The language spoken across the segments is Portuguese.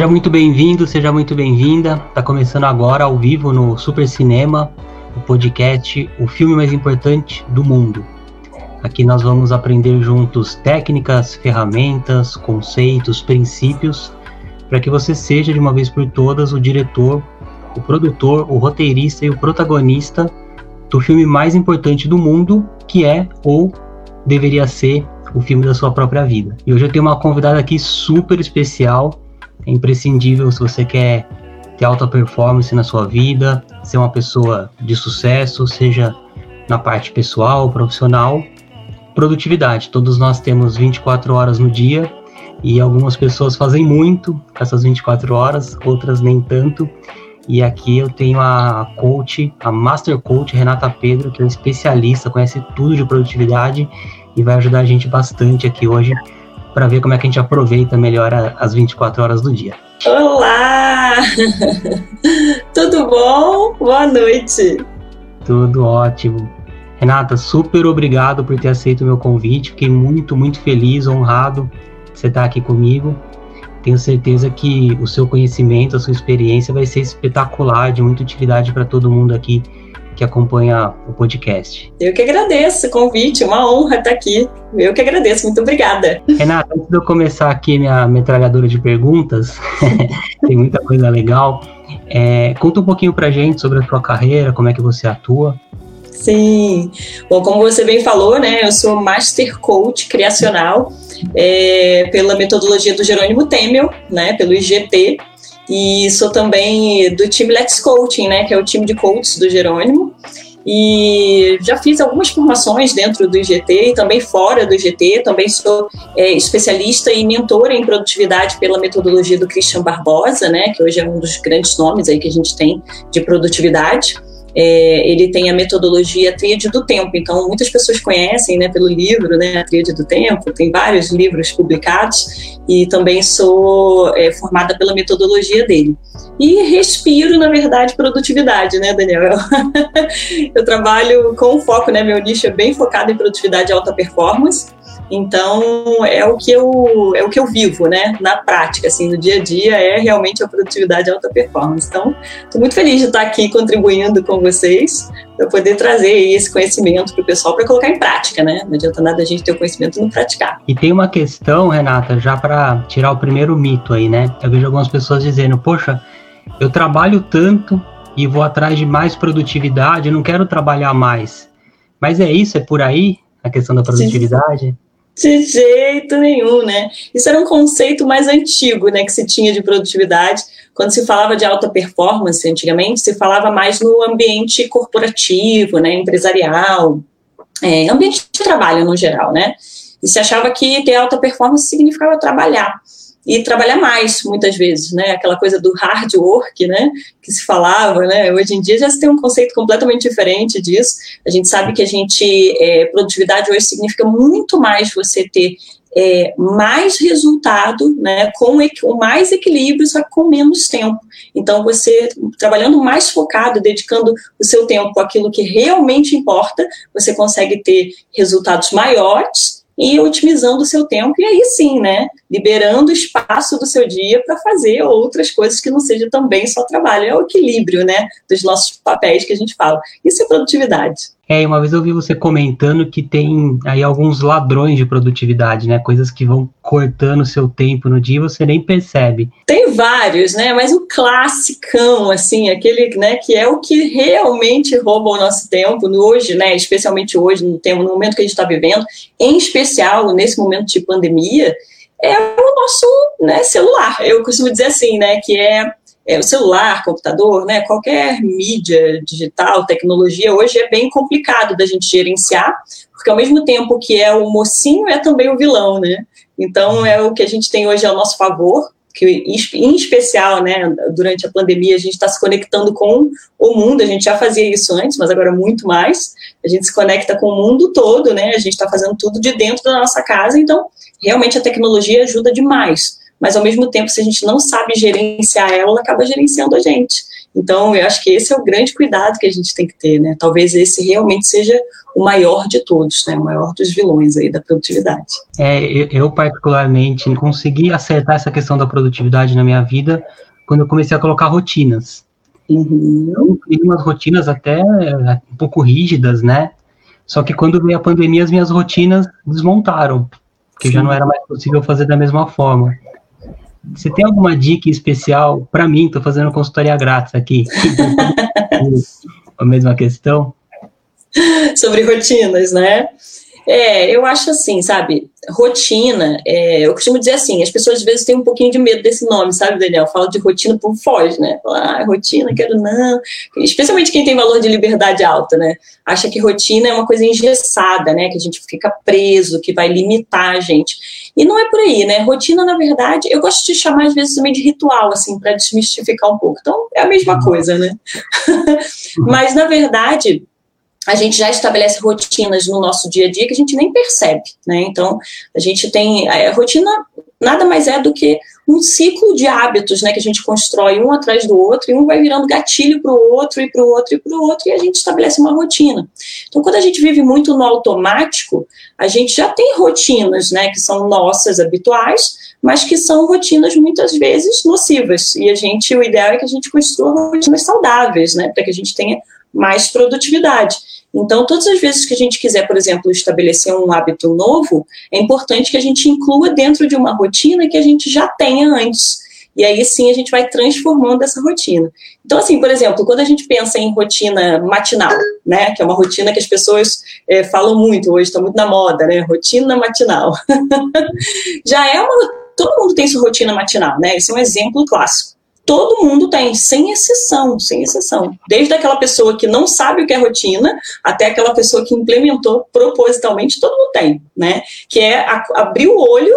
Seja muito bem-vindo, seja muito bem-vinda. Está começando agora ao vivo no Super Cinema, o podcast O Filme Mais Importante do Mundo. Aqui nós vamos aprender juntos técnicas, ferramentas, conceitos, princípios, para que você seja de uma vez por todas o diretor, o produtor, o roteirista e o protagonista do filme mais importante do mundo, que é ou deveria ser o filme da sua própria vida. E hoje eu tenho uma convidada aqui super especial é imprescindível se você quer ter alta performance na sua vida, ser uma pessoa de sucesso, seja na parte pessoal, profissional, produtividade. Todos nós temos 24 horas no dia e algumas pessoas fazem muito essas 24 horas, outras nem tanto. E aqui eu tenho a coach, a Master Coach Renata Pedro, que é especialista, conhece tudo de produtividade e vai ajudar a gente bastante aqui hoje para ver como é que a gente aproveita melhor as 24 horas do dia. Olá! Tudo bom? Boa noite. Tudo ótimo. Renata, super obrigado por ter aceito o meu convite. Fiquei muito, muito feliz, honrado de você estar aqui comigo. Tenho certeza que o seu conhecimento, a sua experiência vai ser espetacular, de muita utilidade para todo mundo aqui que acompanha o podcast. Eu que agradeço o convite, uma honra estar aqui. Eu que agradeço, muito obrigada. Renata, antes de eu começar aqui minha metralhadora de perguntas, tem muita coisa legal. É, conta um pouquinho pra gente sobre a tua carreira, como é que você atua. Sim, bom, como você bem falou, né, eu sou Master Coach Criacional é, pela metodologia do Jerônimo Temel, né, pelo IGT, e sou também do time Let's Coaching, né, que é o time de coaches do Jerônimo. E já fiz algumas formações dentro do IGT e também fora do IGT. Também sou é, especialista e mentora em produtividade pela metodologia do Christian Barbosa, né, que hoje é um dos grandes nomes aí que a gente tem de produtividade. É, ele tem a metodologia Tríade do Tempo, então muitas pessoas conhecem né, pelo livro, né, Tríade do Tempo, tem vários livros publicados e também sou é, formada pela metodologia dele. E respiro, na verdade, produtividade, né, Daniel? Eu, eu trabalho com foco, né, meu nicho é bem focado em produtividade e alta performance, então é o que eu é o que eu vivo, né? Na prática, assim, no dia a dia é realmente a produtividade e alta performance. Então, estou muito feliz de estar aqui contribuindo com vocês para poder trazer esse conhecimento para o pessoal para colocar em prática, né? Não adianta nada a gente ter o conhecimento e não praticar. E tem uma questão, Renata, já para tirar o primeiro mito aí, né? Eu vejo algumas pessoas dizendo, poxa, eu trabalho tanto e vou atrás de mais produtividade, eu não quero trabalhar mais. Mas é isso, é por aí a questão da produtividade? Sim. De jeito nenhum, né? Isso era um conceito mais antigo, né, que se tinha de produtividade. Quando se falava de alta performance, antigamente, se falava mais no ambiente corporativo, né, empresarial, é, ambiente de trabalho no geral, né? E se achava que ter alta performance significava trabalhar e trabalhar mais, muitas vezes, né? Aquela coisa do hard work, né? Que se falava, né? Hoje em dia já se tem um conceito completamente diferente disso. A gente sabe que a gente, é, produtividade hoje significa muito mais você ter é, mais resultado, né, com mais equilíbrio, só com menos tempo. Então, você trabalhando mais focado, dedicando o seu tempo àquilo que realmente importa, você consegue ter resultados maiores e otimizando o seu tempo, e aí sim, né, liberando espaço do seu dia para fazer outras coisas que não seja também só trabalho. É o equilíbrio, né, dos nossos papéis que a gente fala. Isso é produtividade. É, uma vez eu vi você comentando que tem aí alguns ladrões de produtividade, né? Coisas que vão cortando o seu tempo no dia e você nem percebe. Tem vários, né? Mas o classicão, assim, aquele, né, que é o que realmente rouba o nosso tempo hoje, né? Especialmente hoje, no tempo, no momento que a gente está vivendo, em especial nesse momento de pandemia, é o nosso né, celular. Eu costumo dizer assim, né? Que é é, o celular, computador, né, qualquer mídia digital, tecnologia, hoje é bem complicado da gente gerenciar, porque ao mesmo tempo que é o mocinho, é também o vilão, né? Então, é o que a gente tem hoje ao nosso favor, que em especial, né, durante a pandemia, a gente está se conectando com o mundo, a gente já fazia isso antes, mas agora muito mais, a gente se conecta com o mundo todo, né, a gente está fazendo tudo de dentro da nossa casa, então, realmente a tecnologia ajuda demais mas ao mesmo tempo, se a gente não sabe gerenciar ela, ela acaba gerenciando a gente. Então, eu acho que esse é o grande cuidado que a gente tem que ter, né? Talvez esse realmente seja o maior de todos, né? O maior dos vilões aí da produtividade. É, eu, eu particularmente consegui acertar essa questão da produtividade na minha vida quando eu comecei a colocar rotinas. Uhum. Eu umas rotinas até um pouco rígidas, né? Só que quando veio a pandemia, as minhas rotinas desmontaram, porque Sim. já não era mais possível fazer da mesma forma. Você tem alguma dica especial para mim? Estou fazendo consultoria grátis aqui. a mesma questão. Sobre rotinas, né? É, eu acho assim, sabe? Rotina, é, eu costumo dizer assim, as pessoas às vezes têm um pouquinho de medo desse nome, sabe, Daniel? Fala de rotina, por foge, né? Fala, ah, rotina, quero não. Especialmente quem tem valor de liberdade alta, né? Acha que rotina é uma coisa engessada, né? Que a gente fica preso, que vai limitar a gente. E não é por aí, né? Rotina, na verdade, eu gosto de chamar às vezes também de ritual, assim, para desmistificar um pouco. Então, é a mesma uhum. coisa, né? Mas, na verdade, a gente já estabelece rotinas no nosso dia a dia que a gente nem percebe, né? Então, a gente tem a rotina nada mais é do que um ciclo de hábitos, né, que a gente constrói um atrás do outro e um vai virando gatilho para o outro e para o outro e para o outro e a gente estabelece uma rotina. Então, quando a gente vive muito no automático, a gente já tem rotinas, né, que são nossas habituais, mas que são rotinas muitas vezes nocivas. E a gente, o ideal é que a gente construa rotinas saudáveis, né, para que a gente tenha mais produtividade. Então, todas as vezes que a gente quiser, por exemplo, estabelecer um hábito novo, é importante que a gente inclua dentro de uma rotina que a gente já tenha antes. E aí sim a gente vai transformando essa rotina. Então, assim, por exemplo, quando a gente pensa em rotina matinal, né, que é uma rotina que as pessoas é, falam muito hoje, está muito na moda, né, rotina matinal. já é uma. Todo mundo tem sua rotina matinal, né? Esse é um exemplo clássico todo mundo tem, sem exceção, sem exceção. Desde aquela pessoa que não sabe o que é rotina, até aquela pessoa que implementou propositalmente, todo mundo tem, né? Que é a, abrir o olho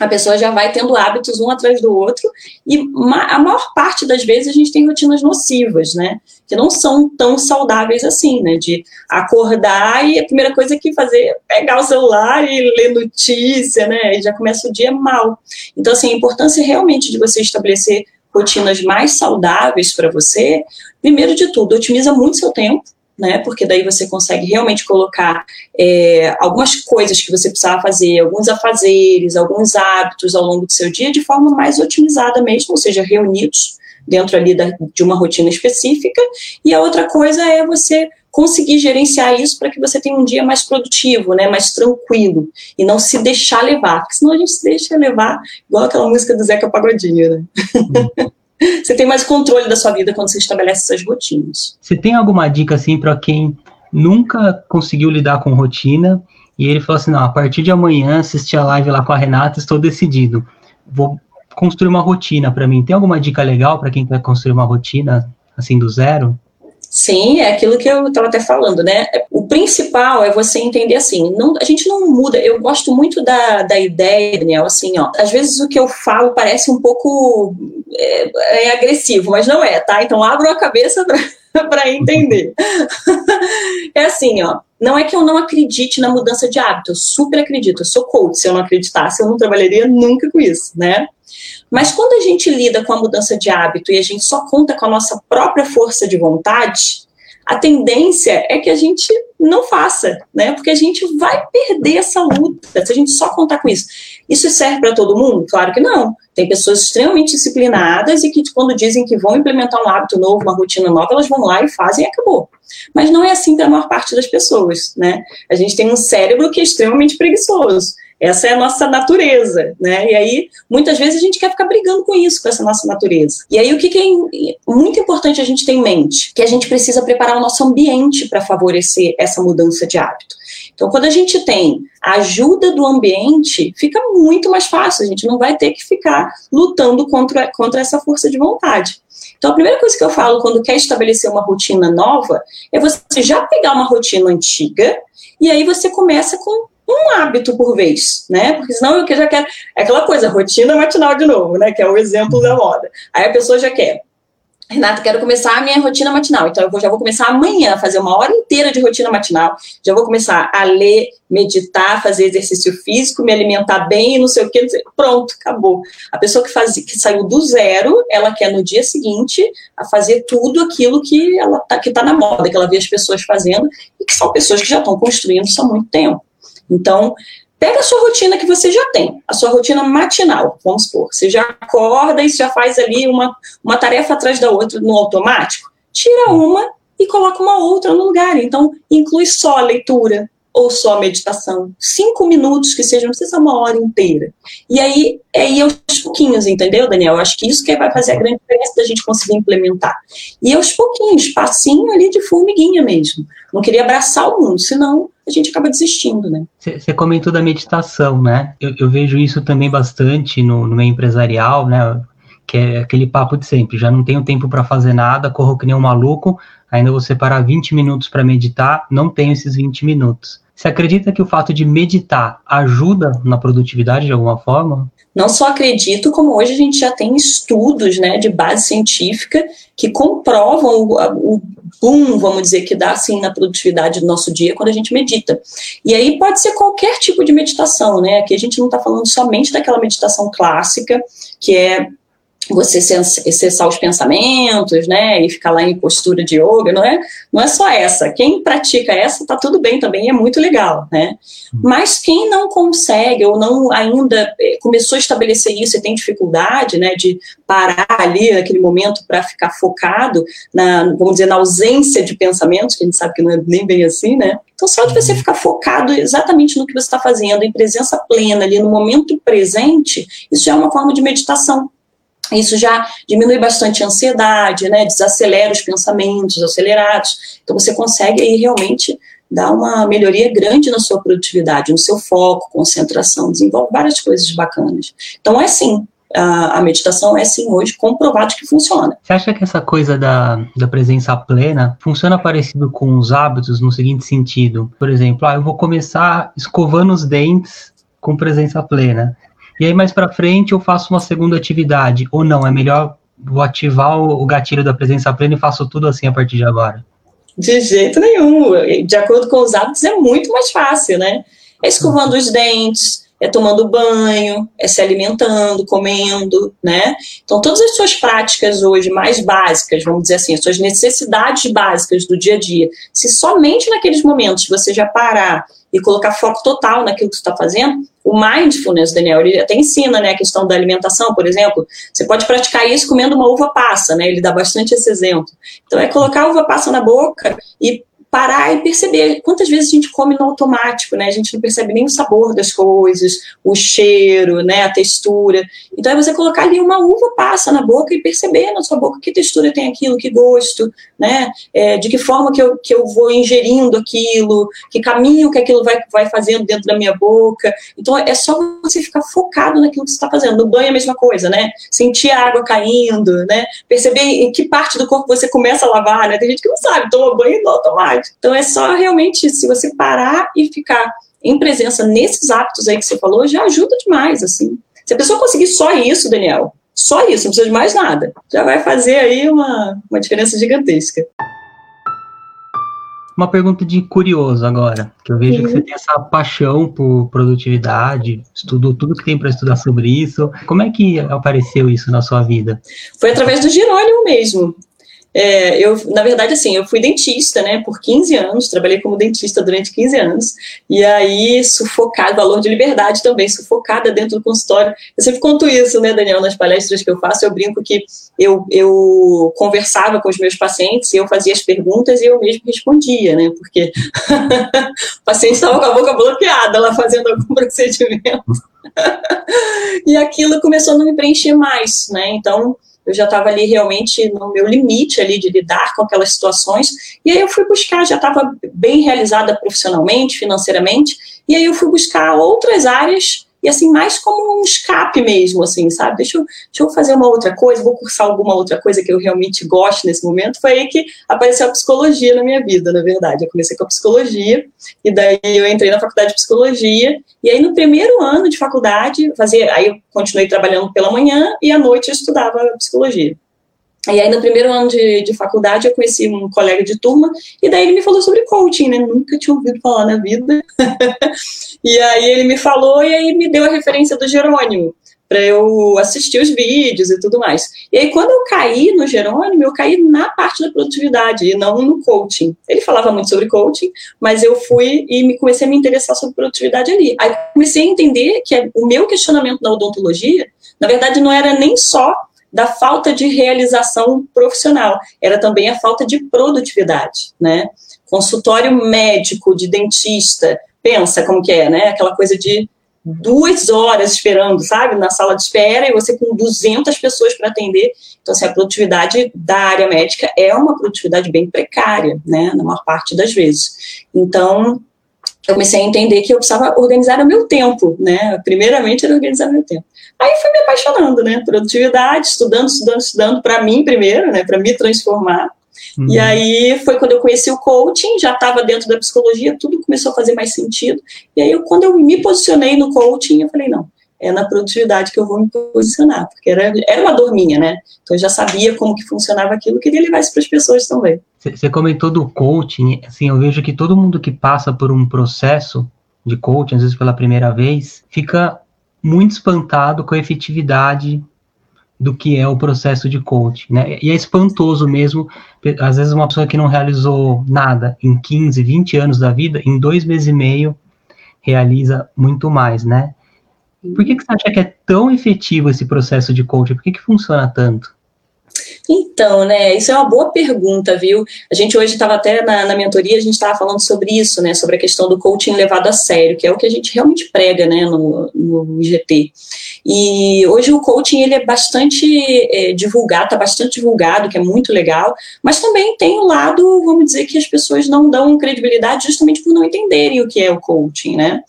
a pessoa já vai tendo hábitos um atrás do outro e a maior parte das vezes a gente tem rotinas nocivas, né? Que não são tão saudáveis assim, né? De acordar e a primeira coisa que fazer é pegar o celular e ler notícia, né? E já começa o dia mal. Então, assim, a importância realmente de você estabelecer rotinas mais saudáveis para você, primeiro de tudo, otimiza muito seu tempo, né? Porque daí você consegue realmente colocar é, algumas coisas que você precisava fazer, alguns afazeres, alguns hábitos ao longo do seu dia de forma mais otimizada mesmo, ou seja, reunidos dentro ali da, de uma rotina específica. E a outra coisa é você conseguir gerenciar isso para que você tenha um dia mais produtivo, né, mais tranquilo, e não se deixar levar, porque senão a gente se deixa levar, igual aquela música do Zeca Pagodinho, né? você tem mais controle da sua vida quando você estabelece essas rotinas. Você tem alguma dica, assim, para quem nunca conseguiu lidar com rotina, e ele falou assim, não, a partir de amanhã, assistir a live lá com a Renata, estou decidido, vou construir uma rotina para mim. Tem alguma dica legal para quem quer construir uma rotina, assim, do zero? Sim, é aquilo que eu estava até falando, né? O principal é você entender assim, não, a gente não muda. Eu gosto muito da, da ideia, Daniel, assim, ó. Às vezes o que eu falo parece um pouco é, é agressivo, mas não é, tá? Então abra a cabeça para entender. é assim, ó. Não é que eu não acredite na mudança de hábito, eu super acredito, eu sou coach. Se eu não acreditasse, eu não trabalharia nunca com isso, né? Mas quando a gente lida com a mudança de hábito e a gente só conta com a nossa própria força de vontade, a tendência é que a gente não faça, né? Porque a gente vai perder essa luta se a gente só contar com isso. Isso serve para todo mundo? Claro que não. Tem pessoas extremamente disciplinadas e que, quando dizem que vão implementar um hábito novo, uma rotina nova, elas vão lá e fazem e acabou. Mas não é assim para a maior parte das pessoas, né? A gente tem um cérebro que é extremamente preguiçoso. Essa é a nossa natureza, né? E aí, muitas vezes, a gente quer ficar brigando com isso, com essa nossa natureza. E aí, o que, que é muito importante a gente ter em mente? Que a gente precisa preparar o nosso ambiente para favorecer essa mudança de hábito. Então, quando a gente tem a ajuda do ambiente, fica muito mais fácil. A gente não vai ter que ficar lutando contra, contra essa força de vontade. Então, a primeira coisa que eu falo quando quer estabelecer uma rotina nova é você já pegar uma rotina antiga e aí você começa com um hábito por vez, né? Porque senão eu já quero. É aquela coisa, rotina matinal de novo, né? Que é o exemplo da moda. Aí a pessoa já quer Renata, quero começar a minha rotina matinal. Então, eu já vou começar amanhã a fazer uma hora inteira de rotina matinal. Já vou começar a ler, meditar, fazer exercício físico, me alimentar bem, não sei o que. Pronto, acabou. A pessoa que, faz, que saiu do zero, ela quer no dia seguinte a fazer tudo aquilo que ela tá, que está na moda, que ela vê as pessoas fazendo e que são pessoas que já estão construindo isso há muito tempo. Então, Pega a sua rotina que você já tem, a sua rotina matinal, vamos supor. Você já acorda e já faz ali uma, uma tarefa atrás da outra no automático. Tira uma e coloca uma outra no lugar. Então, inclui só a leitura ou só meditação. Cinco minutos que seja, não precisa uma hora inteira. E aí, é ir aos pouquinhos, entendeu, Daniel? Acho que isso que vai fazer a grande diferença da gente conseguir implementar. E aos pouquinhos, passinho ali de formiguinha mesmo. Não queria abraçar o mundo, senão a gente acaba desistindo, né? Você comentou da meditação, né? Eu, eu, vejo isso também bastante no, no meio empresarial, né? Que é aquele papo de sempre, já não tenho tempo para fazer nada, corro que nem um maluco, ainda vou separar 20 minutos para meditar, não tenho esses 20 minutos. Você acredita que o fato de meditar ajuda na produtividade de alguma forma? Não só acredito, como hoje a gente já tem estudos né, de base científica que comprovam o, o boom, vamos dizer, que dá assim na produtividade do nosso dia quando a gente medita. E aí pode ser qualquer tipo de meditação, né? Aqui a gente não está falando somente daquela meditação clássica, que é você cessar os pensamentos, né, e ficar lá em postura de yoga, não é, não é só essa. Quem pratica essa tá tudo bem também, é muito legal, né? Mas quem não consegue ou não ainda eh, começou a estabelecer isso e tem dificuldade, né, de parar ali naquele momento para ficar focado na, vamos dizer, na ausência de pensamentos, que a gente sabe que não é nem bem assim, né? Então só de você ficar focado exatamente no que você está fazendo, em presença plena ali no momento presente, isso é uma forma de meditação. Isso já diminui bastante a ansiedade, né? Desacelera os pensamentos acelerados. Então você consegue aí realmente dar uma melhoria grande na sua produtividade, no seu foco, concentração, desenvolve várias coisas bacanas. Então é sim, a, a, meditação é sim hoje comprovado que funciona. Você acha que essa coisa da, da presença plena funciona parecido com os hábitos no seguinte sentido? Por exemplo, ah, eu vou começar escovando os dentes com presença plena. E aí mais para frente eu faço uma segunda atividade, ou não, é melhor vou ativar o, gatilho da presença plena e faço tudo assim a partir de agora? De jeito nenhum. De acordo com os hábitos é muito mais fácil, né? É escovando os dentes, é tomando banho, é se alimentando, comendo, né? Então, todas as suas práticas hoje mais básicas, vamos dizer assim, as suas necessidades básicas do dia a dia, se somente naqueles momentos você já parar e colocar foco total naquilo que você está fazendo, o mindfulness, Daniel, ele até ensina, né, a questão da alimentação, por exemplo, você pode praticar isso comendo uma uva passa, né, ele dá bastante esse exemplo. Então, é colocar a uva passa na boca e parar e perceber quantas vezes a gente come no automático, né? A gente não percebe nem o sabor das coisas, o cheiro, né? A textura. Então é você colocar ali uma uva passa na boca e perceber na sua boca que textura tem aquilo, que gosto, né? É, de que forma que eu, que eu vou ingerindo aquilo, que caminho que aquilo vai, vai fazendo dentro da minha boca. Então é só você ficar focado naquilo que você está fazendo. No banho é a mesma coisa, né? Sentir a água caindo, né? Perceber em que parte do corpo você começa a lavar, né? Tem gente que não sabe, toma banho no automático então é só realmente, se você parar e ficar em presença nesses hábitos aí que você falou, já ajuda demais, assim. Se a pessoa conseguir só isso, Daniel, só isso, não precisa de mais nada, já vai fazer aí uma, uma diferença gigantesca. Uma pergunta de curioso agora, que eu vejo Sim. que você tem essa paixão por produtividade, estudou tudo que tem para estudar sobre isso. Como é que apareceu isso na sua vida? Foi através do Jerônimo mesmo. É, eu, na verdade, assim, eu fui dentista, né, por 15 anos, trabalhei como dentista durante 15 anos, e aí sufocada, valor de liberdade também, sufocada dentro do consultório. Eu sempre conto isso, né, Daniel, nas palestras que eu faço, eu brinco que eu, eu conversava com os meus pacientes, eu fazia as perguntas e eu mesmo respondia, né, porque o paciente estava com a boca bloqueada lá fazendo algum procedimento. e aquilo começou a não me preencher mais, né, então eu já estava ali realmente no meu limite ali de lidar com aquelas situações, e aí eu fui buscar, já estava bem realizada profissionalmente, financeiramente, e aí eu fui buscar outras áreas e assim, mais como um escape mesmo, assim, sabe? Deixa eu, deixa eu fazer uma outra coisa, vou cursar alguma outra coisa que eu realmente gosto nesse momento. Foi aí que apareceu a psicologia na minha vida, na verdade. Eu comecei com a psicologia, e daí eu entrei na faculdade de psicologia, e aí no primeiro ano de faculdade, fazia, aí eu continuei trabalhando pela manhã, e à noite eu estudava psicologia. E aí, no primeiro ano de, de faculdade, eu conheci um colega de turma, e daí ele me falou sobre coaching, né? Nunca tinha ouvido falar na vida. e aí ele me falou, e aí me deu a referência do Jerônimo, para eu assistir os vídeos e tudo mais. E aí, quando eu caí no Jerônimo, eu caí na parte da produtividade, e não no coaching. Ele falava muito sobre coaching, mas eu fui e me comecei a me interessar sobre produtividade ali. Aí comecei a entender que o meu questionamento na odontologia, na verdade, não era nem só da falta de realização profissional, era também a falta de produtividade, né? Consultório médico de dentista, pensa como que é, né? Aquela coisa de duas horas esperando, sabe, na sala de espera e você com 200 pessoas para atender. Então, assim, a produtividade da área médica é uma produtividade bem precária, né, na maior parte das vezes. Então, eu comecei a entender que eu precisava organizar o meu tempo, né? Primeiramente era organizar o meu tempo. Aí fui me apaixonando, né? Produtividade, estudando, estudando, estudando, para mim primeiro, né? Para me transformar. Uhum. E aí foi quando eu conheci o coaching, já estava dentro da psicologia, tudo começou a fazer mais sentido. E aí, eu, quando eu me posicionei no coaching, eu falei, não, é na produtividade que eu vou me posicionar, porque era, era uma dor minha, né? Então eu já sabia como que funcionava aquilo, queria levar isso para as pessoas também. Você comentou do coaching, assim, eu vejo que todo mundo que passa por um processo de coaching, às vezes pela primeira vez, fica muito espantado com a efetividade do que é o processo de coaching, né? E é espantoso mesmo, às vezes uma pessoa que não realizou nada em 15, 20 anos da vida, em dois meses e meio realiza muito mais, né? Por que, que você acha que é tão efetivo esse processo de coaching? Por que, que funciona tanto? Então, né, isso é uma boa pergunta, viu? A gente hoje estava até na, na, mentoria, a gente estava falando sobre isso, né, sobre a questão do coaching levado a sério, que é o que a gente realmente prega, né, no, no IGT. E hoje o coaching ele é bastante é, divulgado, está bastante divulgado, que é muito legal, mas também tem o lado, vamos dizer, que as pessoas não dão credibilidade justamente por não entenderem o que é o coaching, né?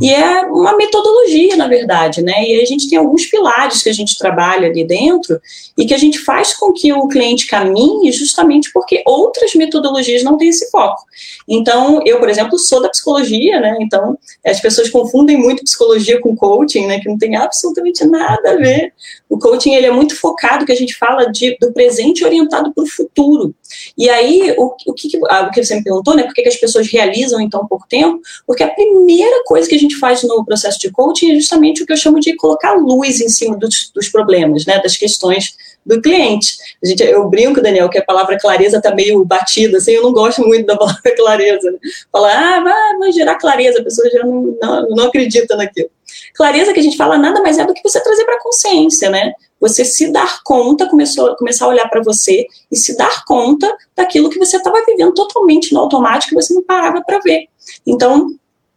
E é uma metodologia, na verdade, né? E a gente tem alguns pilares que a gente trabalha ali dentro e que a gente faz com que o cliente caminhe justamente porque outras metodologias não têm esse foco. Então, eu, por exemplo, sou da psicologia, né? Então, as pessoas confundem muito psicologia com coaching, né? Que não tem absolutamente nada a ver. O coaching ele é muito focado, que a gente fala de, do presente orientado para o futuro. E aí, o, o, que, ah, o que você me perguntou, né? Por que, que as pessoas realizam em tão pouco tempo? Porque a primeira coisa que a gente faz no processo de coaching é justamente o que eu chamo de colocar luz em cima dos, dos problemas, né? Das questões do cliente. A gente, eu brinco, Daniel, que a palavra clareza está meio batida, assim, eu não gosto muito da palavra clareza. Né? Falar, ah, vai, vai gerar clareza, a pessoa já não, não, não acredita naquilo. Clareza que a gente fala nada mais é do que você trazer para a consciência, né? Você se dar conta, começou, começar a olhar para você e se dar conta daquilo que você estava vivendo totalmente no automático e você não parava para ver. Então,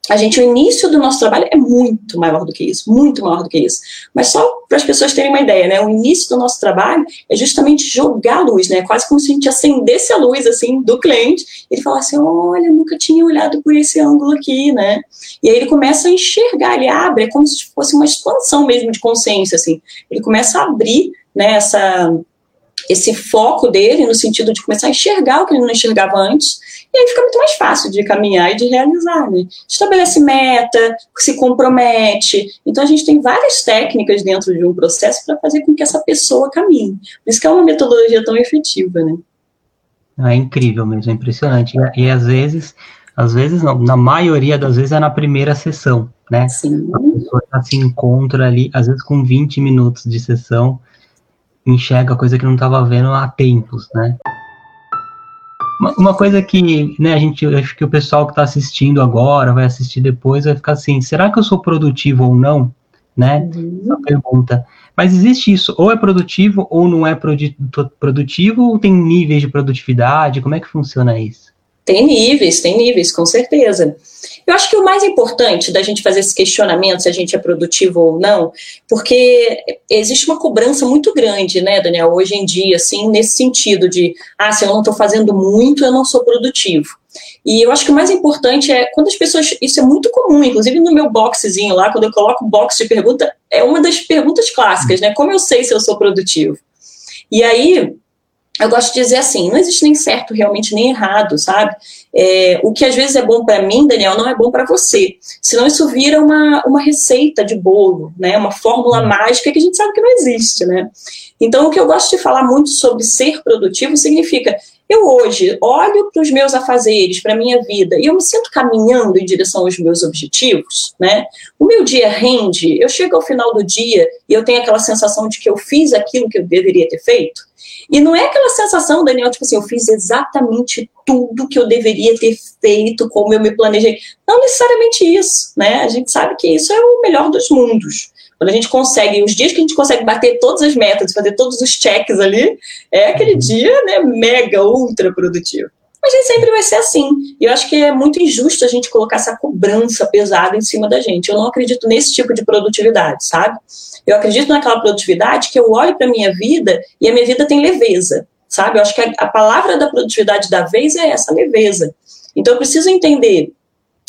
a gente, o início do nosso trabalho é muito maior do que isso, muito maior do que isso. Mas só para as pessoas terem uma ideia, né? O início do nosso trabalho é justamente jogar a luz, né? Quase como se a gente acendesse a luz, assim, do cliente, e ele falasse, olha, nunca tinha olhado por esse ângulo aqui, né? E aí ele começa a enxergar, ele abre, é como se fosse uma expansão mesmo de consciência, assim. Ele começa a abrir, né, essa, esse foco dele no sentido de começar a enxergar o que ele não enxergava antes, e aí fica muito mais fácil de caminhar e de realizar, né? Estabelece meta, se compromete. Então a gente tem várias técnicas dentro de um processo para fazer com que essa pessoa caminhe. Por isso que é uma metodologia tão efetiva, né? É incrível mesmo, é impressionante. E, e às vezes, às vezes não, na maioria das vezes é na primeira sessão, né? Sim. A pessoa já se encontra ali, às vezes com 20 minutos de sessão, enxerga coisa que não estava vendo há tempos, né? Uma, uma coisa que, né, a gente, acho que o pessoal que está assistindo agora, vai assistir depois, vai ficar assim, será que eu sou produtivo ou não? Né? Uhum. Essa pergunta. Mas existe isso, ou é produtivo ou não é produtivo, ou tem níveis de produtividade? Como é que funciona isso? Tem níveis, tem níveis, com certeza. Eu acho que o mais importante da gente fazer esse questionamento se a gente é produtivo ou não, porque existe uma cobrança muito grande, né, Daniel, hoje em dia, assim, nesse sentido de, ah, se eu não estou fazendo muito, eu não sou produtivo. E eu acho que o mais importante é quando as pessoas. Isso é muito comum, inclusive no meu boxezinho lá, quando eu coloco box de pergunta, é uma das perguntas clássicas, né? Como eu sei se eu sou produtivo? E aí, eu gosto de dizer assim, não existe nem certo realmente nem errado, sabe? É, o que às vezes é bom para mim, Daniel, não é bom para você. Senão isso vira uma, uma receita de bolo, né? Uma fórmula hum. mágica que a gente sabe que não existe, né? Então, o que eu gosto de falar muito sobre ser produtivo significa eu hoje olho para os meus afazeres, para a minha vida, e eu me sinto caminhando em direção aos meus objetivos, né? O meu dia rende, eu chego ao final do dia e eu tenho aquela sensação de que eu fiz aquilo que eu deveria ter feito. E não é aquela sensação, Daniel, tipo assim, eu fiz exatamente tudo que eu deveria ter feito, como eu me planejei. Não necessariamente isso, né? A gente sabe que isso é o melhor dos mundos. Quando a gente consegue, os dias que a gente consegue bater todas as metas, fazer todos os checks ali, é aquele uhum. dia, né, mega, ultra produtivo. Mas nem sempre vai ser assim. E eu acho que é muito injusto a gente colocar essa cobrança pesada em cima da gente. Eu não acredito nesse tipo de produtividade, sabe? Eu acredito naquela produtividade que eu olho para minha vida e a minha vida tem leveza, sabe? Eu acho que a, a palavra da produtividade da vez é essa leveza. Então eu preciso entender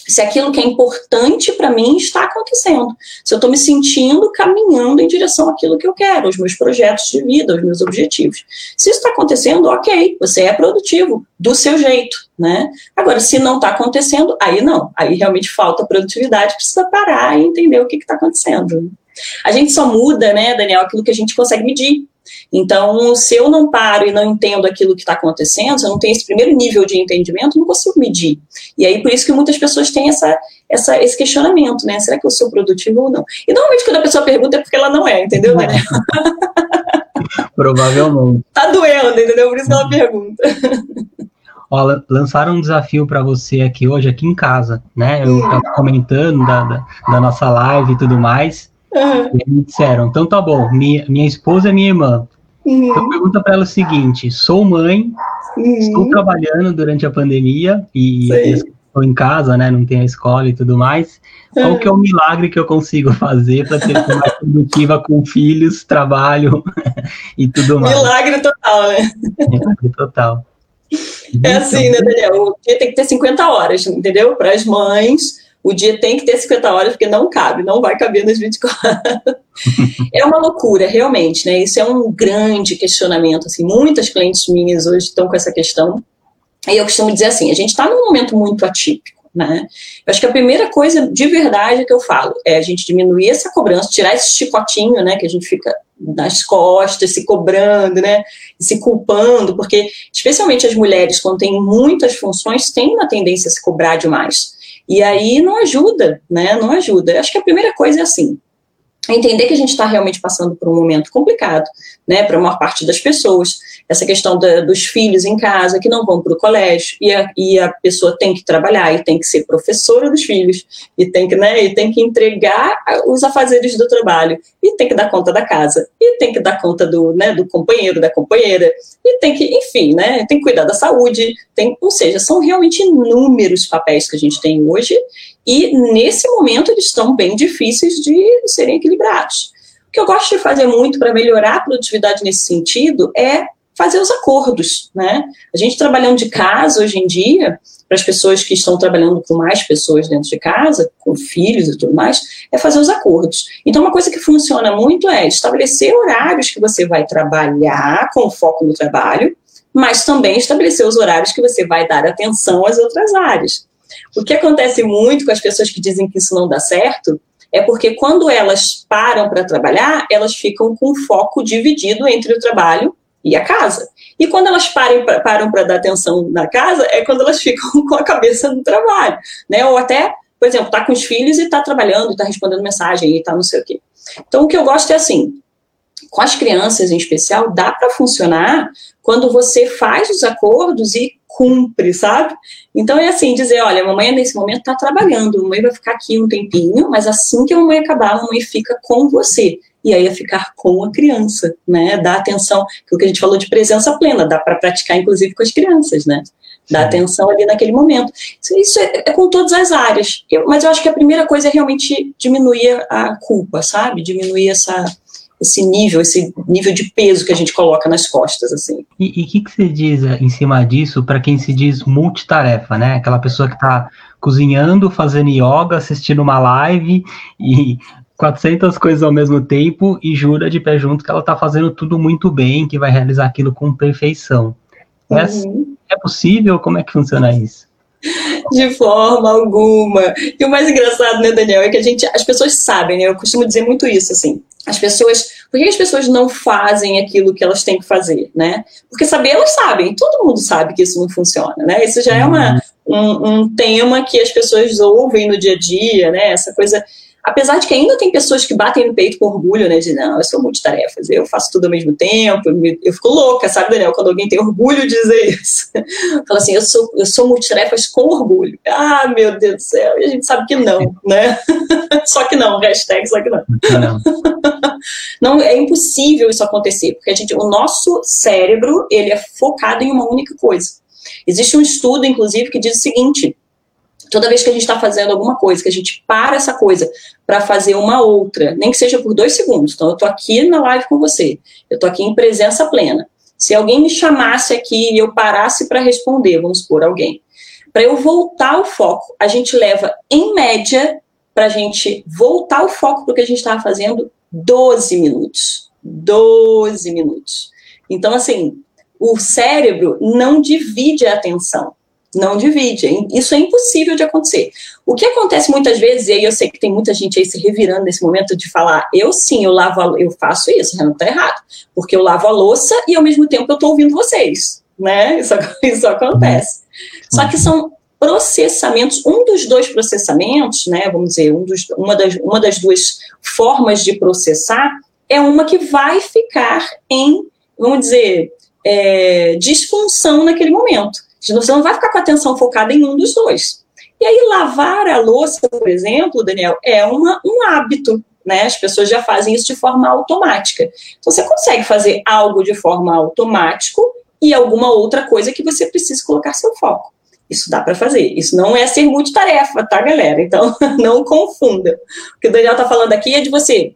se aquilo que é importante para mim está acontecendo, se eu estou me sentindo caminhando em direção àquilo que eu quero, aos meus projetos de vida, aos meus objetivos. Se isso está acontecendo, ok, você é produtivo do seu jeito, né? Agora, se não está acontecendo, aí não, aí realmente falta produtividade, precisa parar e entender o que está acontecendo. A gente só muda, né, Daniel, aquilo que a gente consegue medir. Então, se eu não paro e não entendo aquilo que está acontecendo, se eu não tenho esse primeiro nível de entendimento, não consigo medir. E aí, por isso que muitas pessoas têm essa, essa, esse questionamento, né? Será que eu sou produtivo ou não? E normalmente quando a pessoa pergunta é porque ela não é, entendeu, né? Provavelmente. Tá doendo, entendeu? Por isso que ela pergunta. Ó, lançaram um desafio para você aqui hoje, aqui em casa, né? Eu estava comentando da, da, da nossa live e tudo mais. Uhum. E me disseram, então tá bom, minha, minha esposa é minha irmã. Uhum. Então pergunta para ela o seguinte: sou mãe, uhum. estou trabalhando durante a pandemia e estou em casa, né? Não tem a escola e tudo mais. Qual que é o milagre que eu consigo fazer para ser mais produtiva com filhos, trabalho e tudo mais? Milagre total, né? Milagre total. É assim, né, Daniel? O dia tem que ter 50 horas, entendeu? Para as mães o dia tem que ter 50 horas, porque não cabe, não vai caber nas 24. é uma loucura, realmente, né? Isso é um grande questionamento. Assim, muitas clientes minhas hoje estão com essa questão. E eu costumo dizer assim: a gente está num momento muito atípico. Né? Eu acho que a primeira coisa de verdade que eu falo é a gente diminuir essa cobrança, tirar esse chicotinho, né, que a gente fica nas costas, se cobrando, né, se culpando, porque especialmente as mulheres, quando têm muitas funções, têm uma tendência a se cobrar demais. E aí não ajuda, né? Não ajuda. Eu acho que a primeira coisa é assim: entender que a gente está realmente passando por um momento complicado, né, para a maior parte das pessoas. Essa questão da, dos filhos em casa que não vão para o colégio e a, e a pessoa tem que trabalhar e tem que ser professora dos filhos e tem que, né, e tem que entregar os afazeres do trabalho e tem que dar conta da casa e tem que dar conta do, né, do companheiro, da companheira e tem que, enfim, né, tem que cuidar da saúde, tem, ou seja, são realmente inúmeros papéis que a gente tem hoje e nesse momento eles estão bem difíceis de serem equilibrados. O que eu gosto de fazer muito para melhorar a produtividade nesse sentido é fazer os acordos, né? A gente trabalhando de casa hoje em dia, para as pessoas que estão trabalhando com mais pessoas dentro de casa, com filhos e tudo mais, é fazer os acordos. Então, uma coisa que funciona muito é estabelecer horários que você vai trabalhar com foco no trabalho, mas também estabelecer os horários que você vai dar atenção às outras áreas. O que acontece muito com as pessoas que dizem que isso não dá certo é porque quando elas param para trabalhar, elas ficam com o foco dividido entre o trabalho e a casa. E quando elas parem, param para dar atenção na casa, é quando elas ficam com a cabeça no trabalho, né? Ou até, por exemplo, tá com os filhos e está trabalhando, está respondendo mensagem e está não sei o quê. Então, o que eu gosto é assim, com as crianças em especial, dá para funcionar quando você faz os acordos e cumpre, sabe? Então é assim, dizer, olha, a mamãe nesse momento está trabalhando, a mamãe vai ficar aqui um tempinho, mas assim que a mamãe acabar, a mamãe fica com você. E aí é ficar com a criança, né? Dar atenção, aquilo que a gente falou de presença plena, dá para praticar inclusive com as crianças, né? Dar Sim. atenção ali naquele momento. Isso é, é com todas as áreas. Eu, mas eu acho que a primeira coisa é realmente diminuir a culpa, sabe? Diminuir essa, esse nível, esse nível de peso que a gente coloca nas costas, assim. E o que, que você diz eh, em cima disso para quem se diz multitarefa, né? Aquela pessoa que está cozinhando, fazendo yoga, assistindo uma live e 400 coisas ao mesmo tempo e jura de pé junto que ela está fazendo tudo muito bem, que vai realizar aquilo com perfeição. É, uhum. é possível? Como é que funciona isso? De forma alguma. E o mais engraçado, né, Daniel, é que a gente, as pessoas sabem, né? Eu costumo dizer muito isso, assim. As pessoas, por que as pessoas não fazem aquilo que elas têm que fazer, né? Porque saber elas sabem, todo mundo sabe que isso não funciona, né? Isso já é uma, uhum. um, um tema que as pessoas ouvem no dia a dia, né? Essa coisa Apesar de que ainda tem pessoas que batem no peito com orgulho, né? De não, eu sou multitarefas, eu faço tudo ao mesmo tempo, eu fico louca, sabe, Daniel? Quando alguém tem orgulho de dizer isso. Fala assim, eu sou, eu sou multitarefas com orgulho. Ah, meu Deus do céu, e a gente sabe que não, né? só que não, hashtag só que não. Não. não, é impossível isso acontecer, porque a gente, o nosso cérebro, ele é focado em uma única coisa. Existe um estudo, inclusive, que diz o seguinte, toda vez que a gente está fazendo alguma coisa, que a gente para essa coisa para fazer uma outra, nem que seja por dois segundos. Então, eu estou aqui na live com você, eu estou aqui em presença plena. Se alguém me chamasse aqui e eu parasse para responder, vamos supor, alguém, para eu voltar o foco, a gente leva, em média, para a gente voltar o foco para o que a gente estava fazendo, 12 minutos. 12 minutos. Então, assim, o cérebro não divide a atenção não divide. Isso é impossível de acontecer. O que acontece muitas vezes, e aí eu sei que tem muita gente aí se revirando nesse momento de falar, eu sim, eu lavo a, eu faço isso, não está errado, porque eu lavo a louça e ao mesmo tempo eu estou ouvindo vocês, né? Isso, isso acontece. Só que são processamentos, um dos dois processamentos, né, vamos dizer, um dos, uma, das, uma das duas formas de processar é uma que vai ficar em, vamos dizer, é, disfunção naquele momento. Você não vai ficar com a atenção focada em um dos dois. E aí, lavar a louça, por exemplo, Daniel, é uma, um hábito. Né? As pessoas já fazem isso de forma automática. Então, você consegue fazer algo de forma automática e alguma outra coisa que você precisa colocar seu foco. Isso dá para fazer. Isso não é ser multitarefa, tá, galera? Então, não confunda. O que o Daniel está falando aqui é de você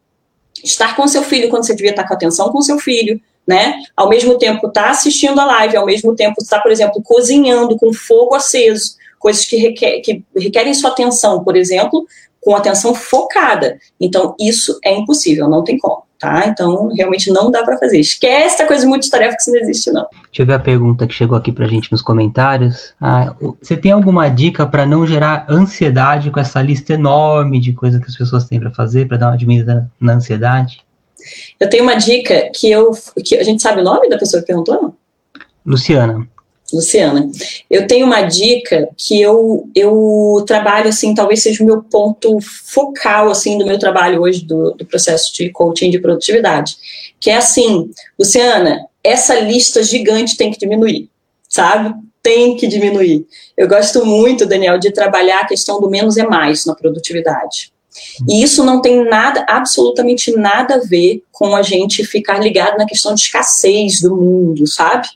estar com seu filho quando você devia estar com atenção com seu filho, né? Ao mesmo tempo tá assistindo a live, ao mesmo tempo está, por exemplo, cozinhando com fogo aceso, coisas que, requer, que requerem sua atenção, por exemplo, com atenção focada. Então, isso é impossível, não tem como. Tá? Então, realmente não dá para fazer. Esquece essa coisa de multitarefa que isso não existe, não. Deixa eu ver a pergunta que chegou aqui pra gente nos comentários. Ah, você tem alguma dica para não gerar ansiedade com essa lista enorme de coisas que as pessoas têm para fazer, para dar uma diminuída na ansiedade? Eu tenho uma dica que eu. Que a gente sabe o nome da pessoa que perguntou? Não? Luciana. Luciana, eu tenho uma dica que eu, eu trabalho, assim, talvez seja o meu ponto focal, assim, do meu trabalho hoje, do, do processo de coaching de produtividade, que é assim, Luciana, essa lista gigante tem que diminuir, sabe? Tem que diminuir. Eu gosto muito, Daniel, de trabalhar a questão do menos é mais na produtividade. E isso não tem nada, absolutamente nada a ver com a gente ficar ligado na questão de escassez do mundo, sabe?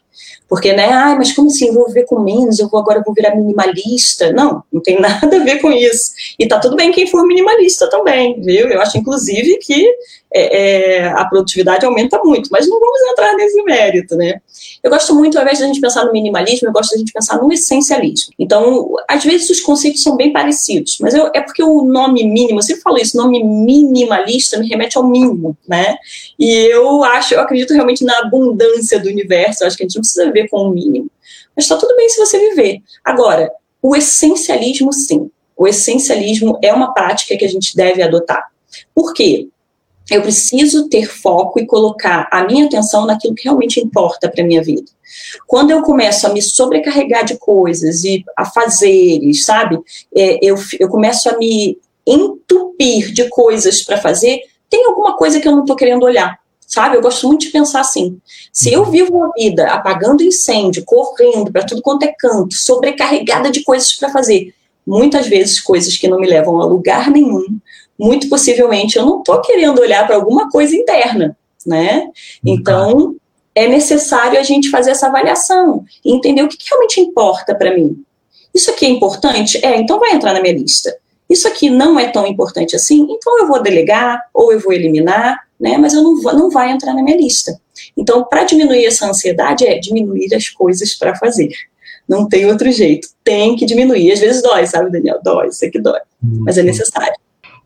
Porque, né, ah, mas como assim, eu vou viver com menos, eu vou agora vou virar minimalista? Não, não tem nada a ver com isso. E tá tudo bem quem for minimalista também, viu? Eu acho, inclusive, que é, é, a produtividade aumenta muito, mas não vamos entrar nesse mérito, né? Eu gosto muito, ao invés de a gente pensar no minimalismo, eu gosto de a gente pensar no essencialismo. Então, às vezes os conceitos são bem parecidos, mas eu, é porque o nome mínimo, eu sempre falo isso, nome minimalista me remete ao mínimo, né? E eu acho, eu acredito realmente na abundância do universo, eu acho que a gente não precisa viver com o mínimo. Mas está tudo bem se você viver. Agora, o essencialismo, sim. O essencialismo é uma prática que a gente deve adotar. Por quê? eu preciso ter foco e colocar a minha atenção naquilo que realmente importa para a minha vida. Quando eu começo a me sobrecarregar de coisas e a fazeres, sabe? É, eu, eu começo a me entupir de coisas para fazer, tem alguma coisa que eu não estou querendo olhar. Sabe, eu gosto muito de pensar assim. Se eu vivo uma vida apagando incêndio, correndo para tudo quanto é canto, sobrecarregada de coisas para fazer, muitas vezes coisas que não me levam a lugar nenhum, muito possivelmente eu não estou querendo olhar para alguma coisa interna, né? Então, é necessário a gente fazer essa avaliação e entender o que, que realmente importa para mim. Isso aqui é importante? É, então vai entrar na minha lista. Isso aqui não é tão importante assim, então eu vou delegar ou eu vou eliminar, né? Mas eu não, vou, não vai entrar na minha lista. Então, para diminuir essa ansiedade, é diminuir as coisas para fazer. Não tem outro jeito. Tem que diminuir. Às vezes dói, sabe, Daniel? Dói, sei que dói. Mas é necessário.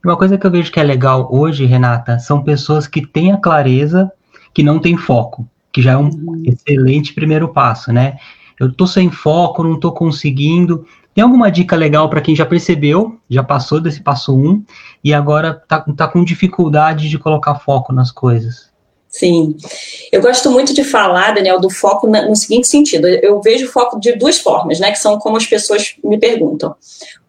Uma coisa que eu vejo que é legal hoje, Renata, são pessoas que têm a clareza que não tem foco, que já é um uhum. excelente primeiro passo, né? Eu tô sem foco, não tô conseguindo. Tem alguma dica legal para quem já percebeu, já passou desse passo 1 um, e agora tá, tá com dificuldade de colocar foco nas coisas? Sim. Eu gosto muito de falar, Daniel, do foco no seguinte sentido. Eu vejo o foco de duas formas, né? Que são como as pessoas me perguntam.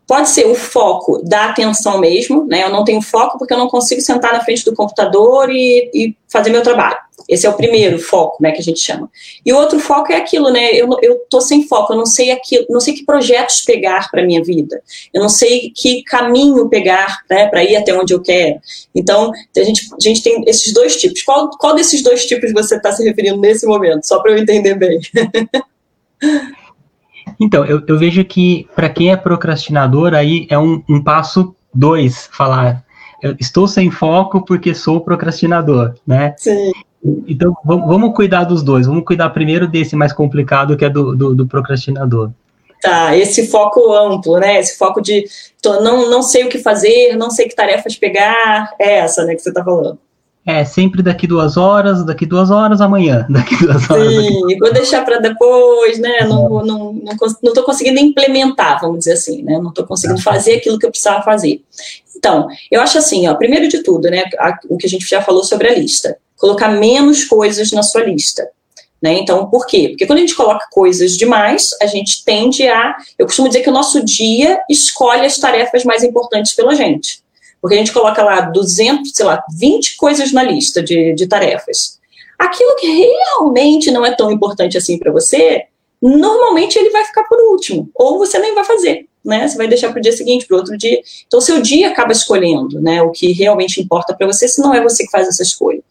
Pode ser o foco da atenção mesmo, né? Eu não tenho foco porque eu não consigo sentar na frente do computador e, e fazer meu trabalho. Esse é o primeiro foco, né, que a gente chama. E o outro foco é aquilo, né? Eu, eu tô sem foco, eu não sei aquilo, não sei que projetos pegar para minha vida. Eu não sei que caminho pegar, né, para ir até onde eu quero. Então, a gente, a gente tem esses dois tipos. Qual, qual desses dois tipos você está se referindo nesse momento? Só para eu entender bem. Então, eu, eu vejo que para quem é procrastinador, aí é um, um passo dois falar. Eu estou sem foco porque sou procrastinador, né? Sim. Então, vamos cuidar dos dois. Vamos cuidar primeiro desse mais complicado, que é do, do, do procrastinador. Tá, esse foco amplo, né? Esse foco de tô, não, não sei o que fazer, não sei que tarefas pegar, é essa, né, que você está falando. É, sempre daqui duas horas, daqui duas horas, amanhã, daqui duas horas. Sim, daqui... vou deixar para depois, né? Não, não, não, não tô conseguindo implementar, vamos dizer assim, né? Não estou conseguindo fazer aquilo que eu precisava fazer. Então, eu acho assim, ó, primeiro de tudo, né? O que a gente já falou sobre a lista. Colocar menos coisas na sua lista. Né? Então, por quê? Porque quando a gente coloca coisas demais, a gente tende a. Eu costumo dizer que o nosso dia escolhe as tarefas mais importantes pela gente. Porque a gente coloca lá 200, sei lá, 20 coisas na lista de, de tarefas. Aquilo que realmente não é tão importante assim para você, normalmente ele vai ficar por último, ou você nem vai fazer, né? Você vai deixar para o dia seguinte, para o outro dia. Então, seu dia acaba escolhendo, né? O que realmente importa para você, se não é você que faz essa escolha.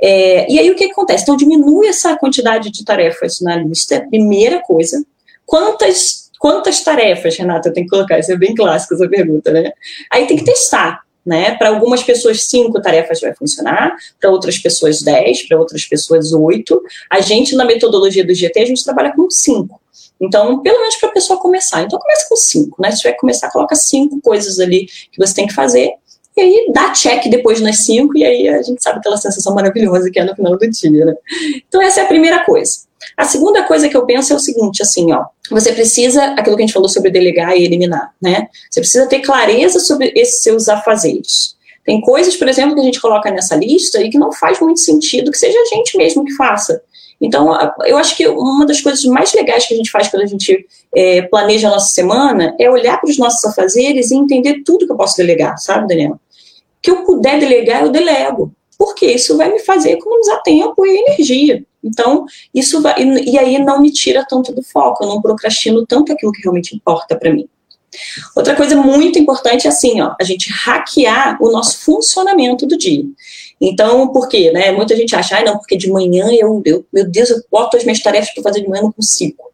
É, e aí o que acontece? Então, diminui essa quantidade de tarefas na lista, primeira coisa. Quantas Quantas tarefas, Renata, eu tenho que colocar? Isso é bem clássico essa pergunta, né? Aí tem que testar. Né? Para algumas pessoas, cinco tarefas vai funcionar, para outras pessoas, dez, para outras pessoas, oito. A gente, na metodologia do GT, a gente trabalha com cinco. Então, pelo menos para a pessoa começar. Então, começa com cinco, né? Se tiver que começar, coloca cinco coisas ali que você tem que fazer. E aí dá check depois nas cinco, e aí a gente sabe aquela sensação maravilhosa que é no final do dia, né? Então, essa é a primeira coisa. A segunda coisa que eu penso é o seguinte, assim, ó, você precisa, aquilo que a gente falou sobre delegar e eliminar, né? Você precisa ter clareza sobre esses seus afazeres. Tem coisas, por exemplo, que a gente coloca nessa lista e que não faz muito sentido que seja a gente mesmo que faça. Então, eu acho que uma das coisas mais legais que a gente faz quando a gente é, planeja a nossa semana é olhar para os nossos afazeres e entender tudo que eu posso delegar, sabe, Daniel? Que eu puder delegar, eu delego. Porque isso vai me fazer economizar tempo e energia. Então, isso vai. E aí não me tira tanto do foco, eu não procrastino tanto aquilo que realmente importa para mim. Outra coisa muito importante é assim, ó, a gente hackear o nosso funcionamento do dia. Então, por quê? Né? Muita gente acha, ah, não, porque de manhã eu, eu, meu Deus, eu boto as minhas tarefas para fazer de manhã, não consigo.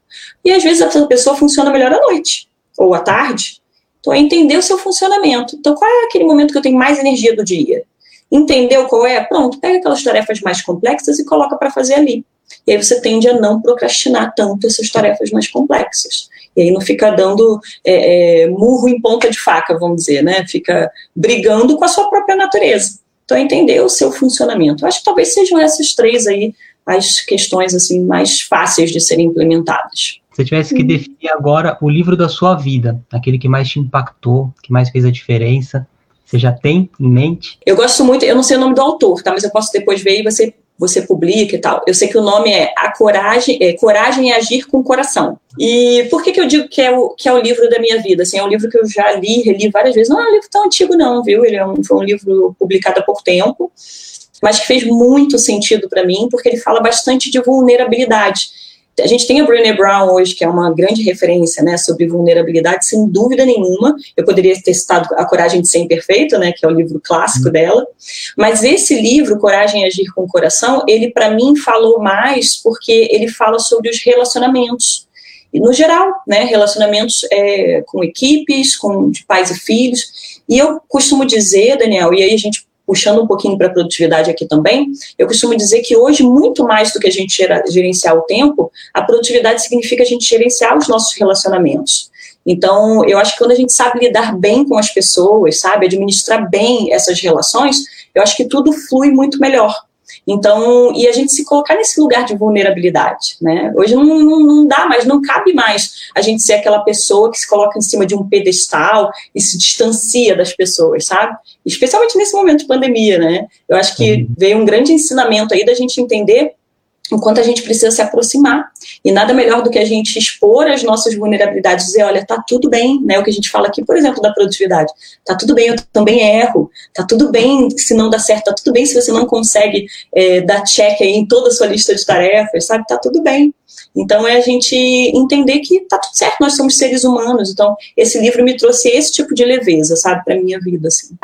E às vezes a pessoa funciona melhor à noite ou à tarde. Então, é entender o seu funcionamento. Então, qual é aquele momento que eu tenho mais energia do dia? Entendeu qual é? Pronto, pega aquelas tarefas mais complexas e coloca para fazer ali. E aí você tende a não procrastinar tanto essas tarefas mais complexas. E aí não fica dando é, é, murro em ponta de faca, vamos dizer, né? Fica brigando com a sua própria natureza. Então, entender o seu funcionamento. Eu acho que talvez sejam essas três aí as questões assim mais fáceis de serem implementadas. Se você tivesse que definir agora o livro da sua vida, aquele que mais te impactou, que mais fez a diferença, você já tem em mente? Eu gosto muito, eu não sei o nome do autor, tá? Mas eu posso depois ver e você você publica e tal. Eu sei que o nome é A Coragem, é, Coragem e Agir com o Coração. E por que, que eu digo que é, o, que é o livro da minha vida? Assim, é um livro que eu já li, reli várias vezes. Não é um livro tão antigo, não, viu? Ele é um, foi um livro publicado há pouco tempo, mas que fez muito sentido para mim, porque ele fala bastante de vulnerabilidade a gente tem a Brené Brown hoje, que é uma grande referência né, sobre vulnerabilidade, sem dúvida nenhuma. Eu poderia ter citado A Coragem de Ser Imperfeito, né, que é o livro clássico uhum. dela. Mas esse livro, Coragem e Agir com o Coração, ele para mim falou mais porque ele fala sobre os relacionamentos. E no geral, né, relacionamentos é, com equipes, com de pais e filhos. E eu costumo dizer, Daniel, e aí a gente puxando um pouquinho para a produtividade aqui também, eu costumo dizer que hoje, muito mais do que a gente gerenciar o tempo, a produtividade significa a gente gerenciar os nossos relacionamentos. Então, eu acho que quando a gente sabe lidar bem com as pessoas, sabe, administrar bem essas relações, eu acho que tudo flui muito melhor. Então, e a gente se colocar nesse lugar de vulnerabilidade, né? Hoje não, não, não, dá mais, não cabe mais a gente ser aquela pessoa que se coloca em cima de um pedestal e se distancia das pessoas, sabe? Especialmente nesse momento de pandemia, né? Eu acho que uhum. veio um grande ensinamento aí da gente entender enquanto a gente precisa se aproximar. E nada melhor do que a gente expor as nossas vulnerabilidades, dizer, olha, tá tudo bem, né? O que a gente fala aqui, por exemplo, da produtividade. Tá tudo bem, eu também erro. Tá tudo bem se não dá certo, tá tudo bem se você não consegue é, dar check aí em toda a sua lista de tarefas, sabe? Tá tudo bem. Então é a gente entender que tá tudo certo, nós somos seres humanos. Então esse livro me trouxe esse tipo de leveza, sabe, para minha vida assim.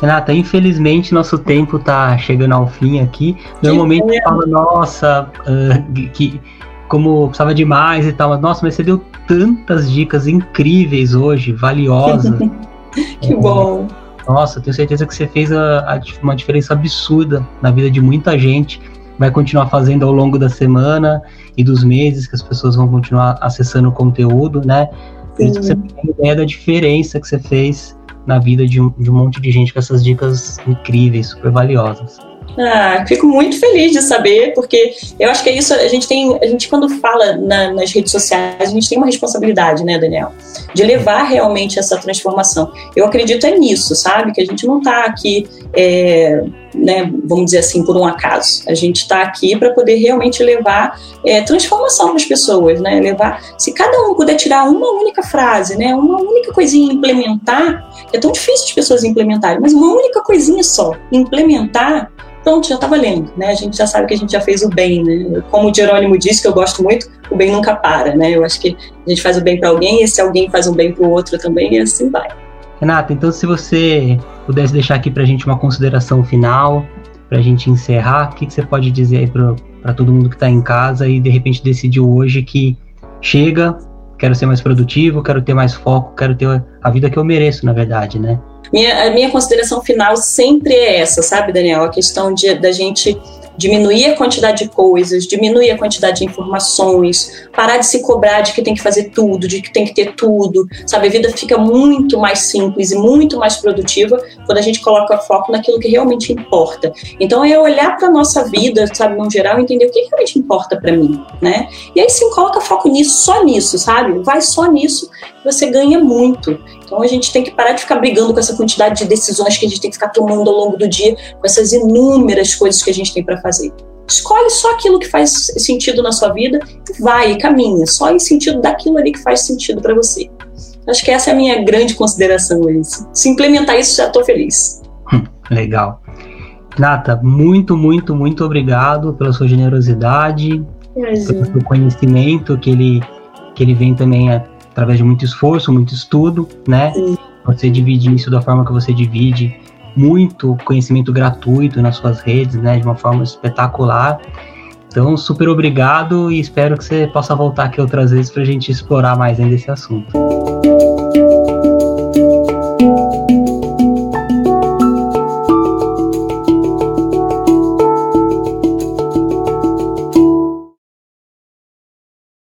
Renata, infelizmente nosso tempo está chegando ao fim aqui. Normalmente eu falo, nossa, uh, que como precisava de mais e tal, mas nossa, mas você deu tantas dicas incríveis hoje, valiosas. que é, bom. Nossa, tenho certeza que você fez a, a, uma diferença absurda na vida de muita gente. Vai continuar fazendo ao longo da semana e dos meses que as pessoas vão continuar acessando o conteúdo, né? Por isso que você tem ideia da diferença que você fez na vida de um, de um monte de gente com essas dicas incríveis, super valiosas. Ah, fico muito feliz de saber, porque eu acho que é isso, a gente tem, a gente quando fala na, nas redes sociais, a gente tem uma responsabilidade, né, Daniel, de levar realmente essa transformação. Eu acredito é nisso, sabe, que a gente não está aqui, é, né, vamos dizer assim, por um acaso. A gente está aqui para poder realmente levar é, transformação para as pessoas, né, levar, se cada um puder tirar uma única frase, né, uma única coisinha implementar, é tão difícil as pessoas implementarem, mas uma única coisinha só, implementar, pronto, já está valendo, né? A gente já sabe que a gente já fez o bem, né? Como o Jerônimo disse, que eu gosto muito, o bem nunca para, né? Eu acho que a gente faz o bem para alguém, e se alguém faz um bem para o outro também, e assim vai. Renata, então se você pudesse deixar aqui para a gente uma consideração final, para a gente encerrar, o que, que você pode dizer aí para todo mundo que está em casa e de repente decidiu hoje que chega, quero ser mais produtivo, quero ter mais foco, quero ter a vida que eu mereço, na verdade, né? Minha, a minha consideração final sempre é essa, sabe, Daniel? A questão de, da gente diminuir a quantidade de coisas, diminuir a quantidade de informações, parar de se cobrar de que tem que fazer tudo, de que tem que ter tudo, sabe? A vida fica muito mais simples e muito mais produtiva quando a gente coloca foco naquilo que realmente importa. Então é olhar para nossa vida, sabe, no geral, entender o que realmente importa para mim, né? E aí sim coloca foco nisso, só nisso, sabe? Vai só nisso, você ganha muito. Então a gente tem que parar de ficar brigando com essa quantidade de decisões que a gente tem que ficar tomando ao longo do dia, com essas inúmeras coisas que a gente tem para fazer. Escolhe só aquilo que faz sentido na sua vida e vai, e caminha, só em sentido daquilo ali que faz sentido para você. Acho que essa é a minha grande consideração. Se implementar isso, já estou feliz. Hum, legal. Nata, muito, muito, muito obrigado pela sua generosidade, Imagina. pelo seu conhecimento que ele, que ele vem também a através de muito esforço, muito estudo, né? Sim. Você divide isso da forma que você divide, muito conhecimento gratuito nas suas redes, né? De uma forma espetacular. Então, super obrigado e espero que você possa voltar aqui outras vezes para a gente explorar mais ainda esse assunto.